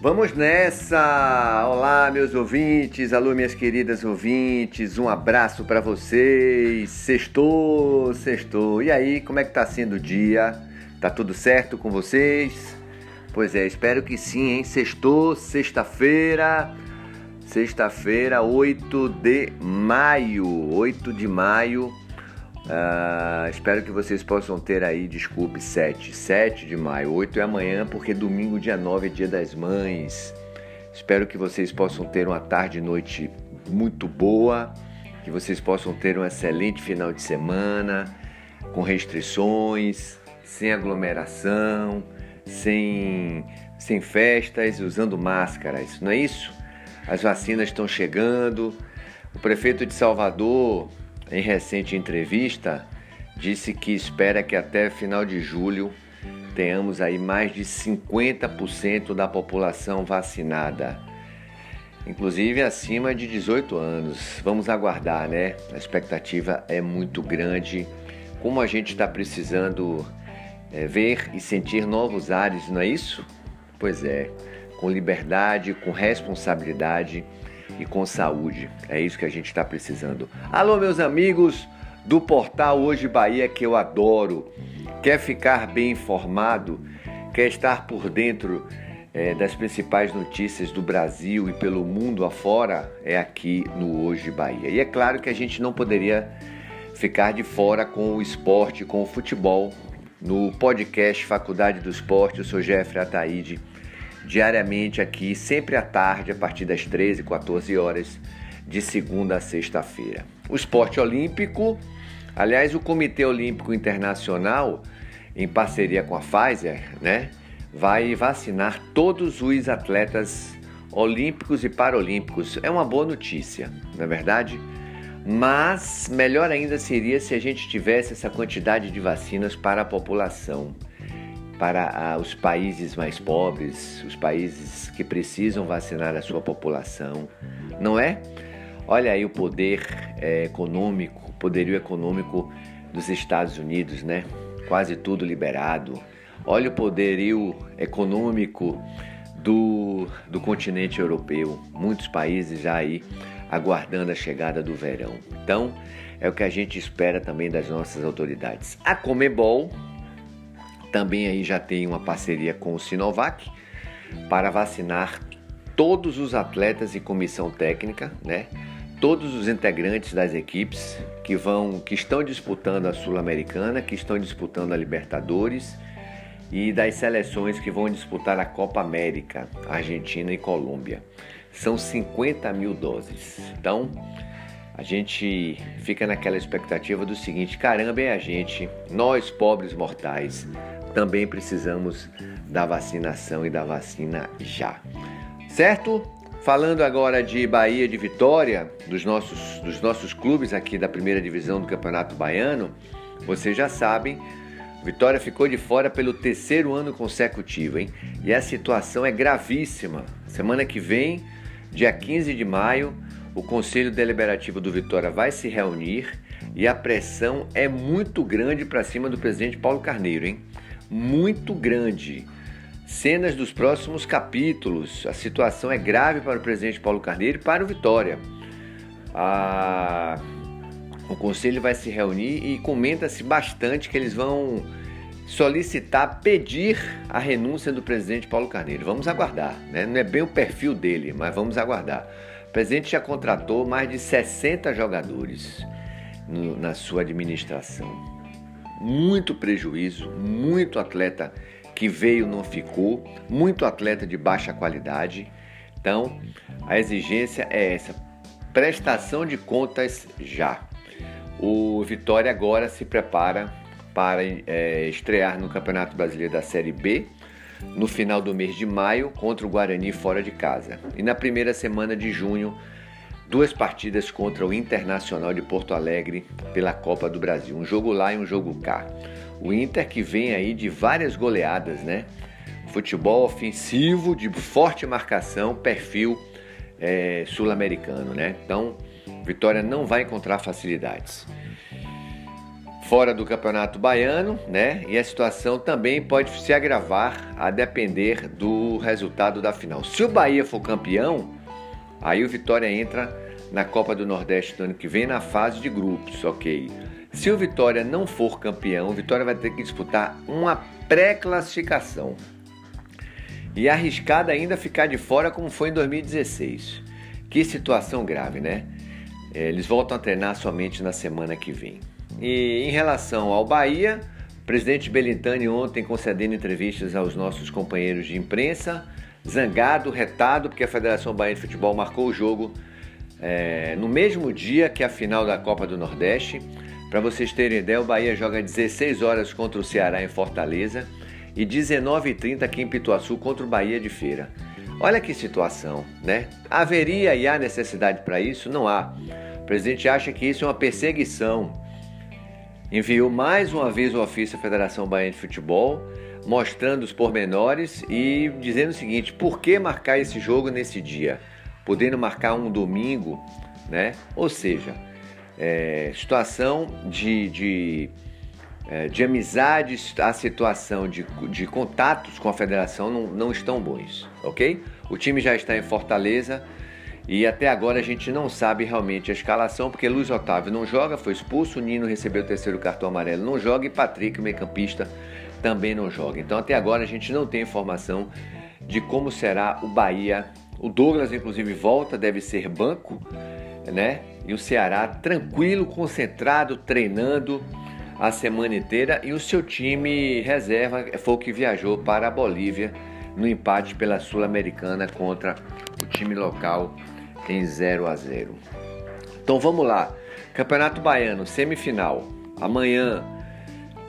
Vamos nessa! Olá, meus ouvintes, alô, minhas queridas ouvintes, um abraço para vocês. Sextou, sextou. E aí, como é que tá sendo o dia? Tá tudo certo com vocês? Pois é, espero que sim, hein? Sextou, sexta-feira, sexta-feira, 8 de maio. 8 de maio Uh, espero que vocês possam ter aí, desculpe, 7, 7 de maio, 8 é amanhã, porque domingo, dia 9, é dia das mães. Espero que vocês possam ter uma tarde e noite muito boa, que vocês possam ter um excelente final de semana, com restrições, sem aglomeração, sem, sem festas, usando máscaras, não é isso? As vacinas estão chegando. O prefeito de Salvador em recente entrevista, disse que espera que até final de julho tenhamos aí mais de 50% da população vacinada, inclusive acima de 18 anos. Vamos aguardar, né? A expectativa é muito grande. Como a gente está precisando é, ver e sentir novos ares, não é isso? Pois é, com liberdade, com responsabilidade e com saúde. É isso que a gente está precisando. Alô, meus amigos do portal Hoje Bahia que eu adoro. Quer ficar bem informado? Quer estar por dentro é, das principais notícias do Brasil e pelo mundo afora? É aqui no Hoje Bahia. E é claro que a gente não poderia ficar de fora com o esporte, com o futebol. No podcast Faculdade do Esporte, eu sou Jeffrey Ataíde diariamente aqui, sempre à tarde, a partir das 13 e 14 horas, de segunda a sexta-feira. O esporte olímpico, aliás, o Comitê Olímpico Internacional, em parceria com a Pfizer, né, vai vacinar todos os atletas olímpicos e paralímpicos. É uma boa notícia, não é verdade? Mas melhor ainda seria se a gente tivesse essa quantidade de vacinas para a população para os países mais pobres, os países que precisam vacinar a sua população, não é? Olha aí o poder é, econômico, poderio econômico dos Estados Unidos, né? Quase tudo liberado. Olha o poderio econômico do, do continente europeu, muitos países já aí aguardando a chegada do verão. Então, é o que a gente espera também das nossas autoridades. A Comebol, também aí já tem uma parceria com o Sinovac para vacinar todos os atletas e comissão técnica, né? Todos os integrantes das equipes que vão que estão disputando a Sul-Americana, que estão disputando a Libertadores e das seleções que vão disputar a Copa América, Argentina e Colômbia. São 50 mil doses. Então, a gente fica naquela expectativa do seguinte: caramba, é a gente, nós pobres mortais, também precisamos da vacinação e da vacina já. Certo? Falando agora de Bahia de Vitória, dos nossos, dos nossos clubes aqui da primeira divisão do Campeonato Baiano, vocês já sabem, Vitória ficou de fora pelo terceiro ano consecutivo, hein? E a situação é gravíssima. Semana que vem, dia 15 de maio, o Conselho Deliberativo do Vitória vai se reunir e a pressão é muito grande para cima do presidente Paulo Carneiro, hein? muito grande. Cenas dos próximos capítulos. A situação é grave para o presidente Paulo Carneiro e para o Vitória. A... O conselho vai se reunir e comenta-se bastante que eles vão solicitar, pedir a renúncia do presidente Paulo Carneiro. Vamos aguardar, né? Não é bem o perfil dele, mas vamos aguardar. O presidente já contratou mais de 60 jogadores no, na sua administração muito prejuízo, muito atleta que veio não ficou, muito atleta de baixa qualidade. Então, a exigência é essa: prestação de contas já. O Vitória agora se prepara para é, estrear no Campeonato Brasileiro da Série B no final do mês de maio contra o Guarani fora de casa. E na primeira semana de junho duas partidas contra o Internacional de Porto Alegre pela Copa do Brasil, um jogo lá e um jogo cá. O Inter que vem aí de várias goleadas, né? Futebol ofensivo, de forte marcação, perfil é, sul-americano, né? Então, Vitória não vai encontrar facilidades. Fora do Campeonato Baiano, né? E a situação também pode se agravar a depender do resultado da final. Se o Bahia for campeão, aí o Vitória entra na Copa do Nordeste do ano que vem na fase de grupos, ok? Se o Vitória não for campeão, o Vitória vai ter que disputar uma pré-classificação. E arriscado ainda ficar de fora como foi em 2016. Que situação grave, né? Eles voltam a treinar somente na semana que vem. E em relação ao Bahia, o presidente Belintani ontem concedendo entrevistas aos nossos companheiros de imprensa, zangado, retado, porque a Federação Bahia de Futebol marcou o jogo é, no mesmo dia que a final da Copa do Nordeste. Para vocês terem ideia, o Bahia joga 16 horas contra o Ceará em Fortaleza e 19h30 aqui em Pituaçu contra o Bahia de Feira. Olha que situação, né? Haveria e há necessidade para isso? Não há. O presidente acha que isso é uma perseguição. Enviou mais uma vez o ofício à Federação Bahia de Futebol, mostrando os pormenores e dizendo o seguinte: por que marcar esse jogo nesse dia? Podendo marcar um domingo, né? Ou seja, é, situação de, de, é, de amizades, a situação de, de contatos com a federação não, não estão bons, ok? O time já está em Fortaleza e até agora a gente não sabe realmente a escalação, porque Luiz Otávio não joga, foi expulso, Nino recebeu o terceiro cartão amarelo, não joga, e Patrick, o meio-campista, também não joga. Então até agora a gente não tem informação de como será o Bahia. O Douglas, inclusive, volta, deve ser banco, né? E o Ceará tranquilo, concentrado, treinando a semana inteira. E o seu time reserva foi o que viajou para a Bolívia no empate pela Sul-Americana contra o time local em 0 a 0. Então vamos lá. Campeonato Baiano, semifinal. Amanhã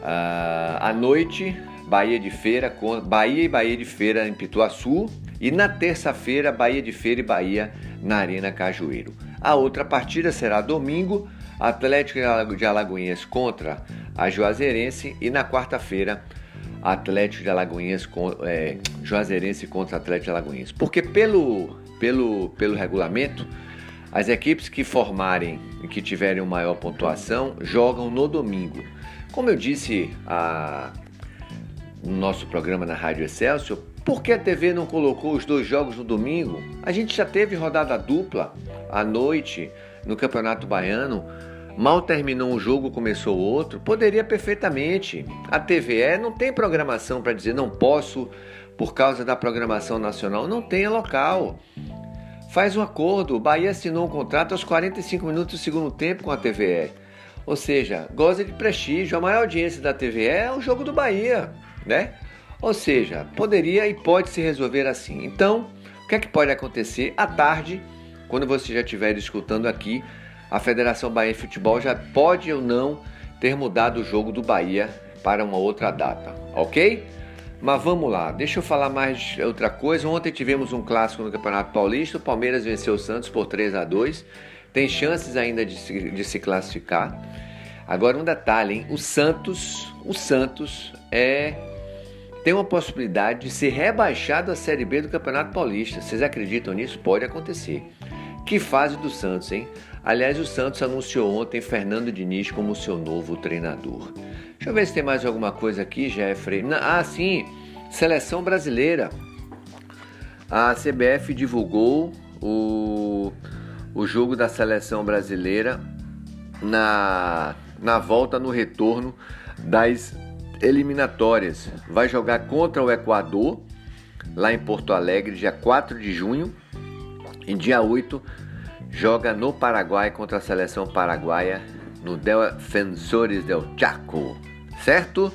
uh, à noite, Bahia de Feira, Bahia e Bahia de Feira em Pituaçu. E na terça-feira, Bahia de Feira e Bahia na Arena Cajueiro. A outra partida será domingo, Atlético de Alagoinhas contra a Juazeirense e na quarta-feira, Atlético de Alagoinhas é, Juazeirense contra Atlético de Alagoinhas. Porque pelo, pelo, pelo regulamento, as equipes que formarem e que tiverem uma maior pontuação jogam no domingo. Como eu disse a, no nosso programa na Rádio Excelsior, por que a TV não colocou os dois jogos no domingo? A gente já teve rodada dupla à noite no Campeonato Baiano. Mal terminou um jogo, começou outro. Poderia perfeitamente. A TVE não tem programação para dizer não posso por causa da programação nacional. Não tem local. Faz um acordo. O Bahia assinou um contrato aos 45 minutos do segundo tempo com a TVE. Ou seja, goza de prestígio. A maior audiência da TVE é o jogo do Bahia, né? Ou seja, poderia e pode se resolver assim. Então, o que é que pode acontecer à tarde, quando você já estiver escutando aqui, a Federação Bahia de Futebol já pode ou não ter mudado o jogo do Bahia para uma outra data, ok? Mas vamos lá, deixa eu falar mais outra coisa. Ontem tivemos um clássico no Campeonato Paulista, o Palmeiras venceu o Santos por 3 a 2 tem chances ainda de se, de se classificar. Agora um detalhe, hein? O Santos, o Santos é tem uma possibilidade de ser rebaixado à Série B do Campeonato Paulista. Vocês acreditam nisso? Pode acontecer. Que fase do Santos, hein? Aliás, o Santos anunciou ontem Fernando Diniz como seu novo treinador. Deixa eu ver se tem mais alguma coisa aqui, Jeffrey. Ah, sim, seleção brasileira. A CBF divulgou o, o jogo da seleção brasileira na, na volta no retorno das eliminatórias. Vai jogar contra o Equador, lá em Porto Alegre, dia 4 de junho. Em dia 8, joga no Paraguai contra a seleção paraguaia, no Defensores del Chaco, certo?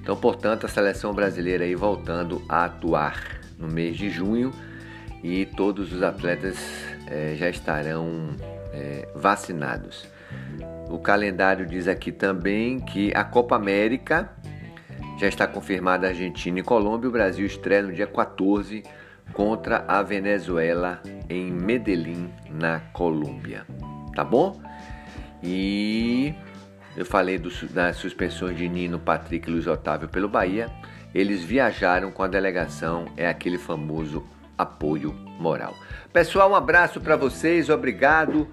Então, portanto, a seleção brasileira aí voltando a atuar no mês de junho e todos os atletas é, já estarão é, vacinados. O calendário diz aqui também que a Copa América já está confirmada Argentina e Colômbia. O Brasil estreia no dia 14 contra a Venezuela em Medellín, na Colômbia. Tá bom? E eu falei do, das suspensões de Nino, Patrick e Luiz Otávio pelo Bahia. Eles viajaram com a delegação, é aquele famoso apoio moral. Pessoal, um abraço para vocês, obrigado,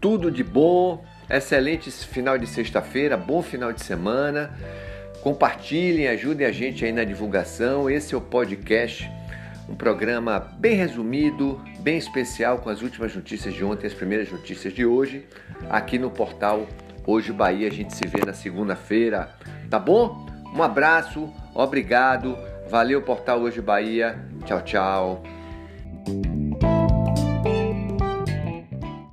tudo de bom. excelente final de sexta-feira, bom final de semana. Compartilhem, ajudem a gente aí na divulgação. Esse é o podcast, um programa bem resumido, bem especial com as últimas notícias de ontem, as primeiras notícias de hoje, aqui no portal Hoje Bahia. A gente se vê na segunda-feira, tá bom? Um abraço, obrigado, valeu Portal Hoje Bahia. Tchau, tchau.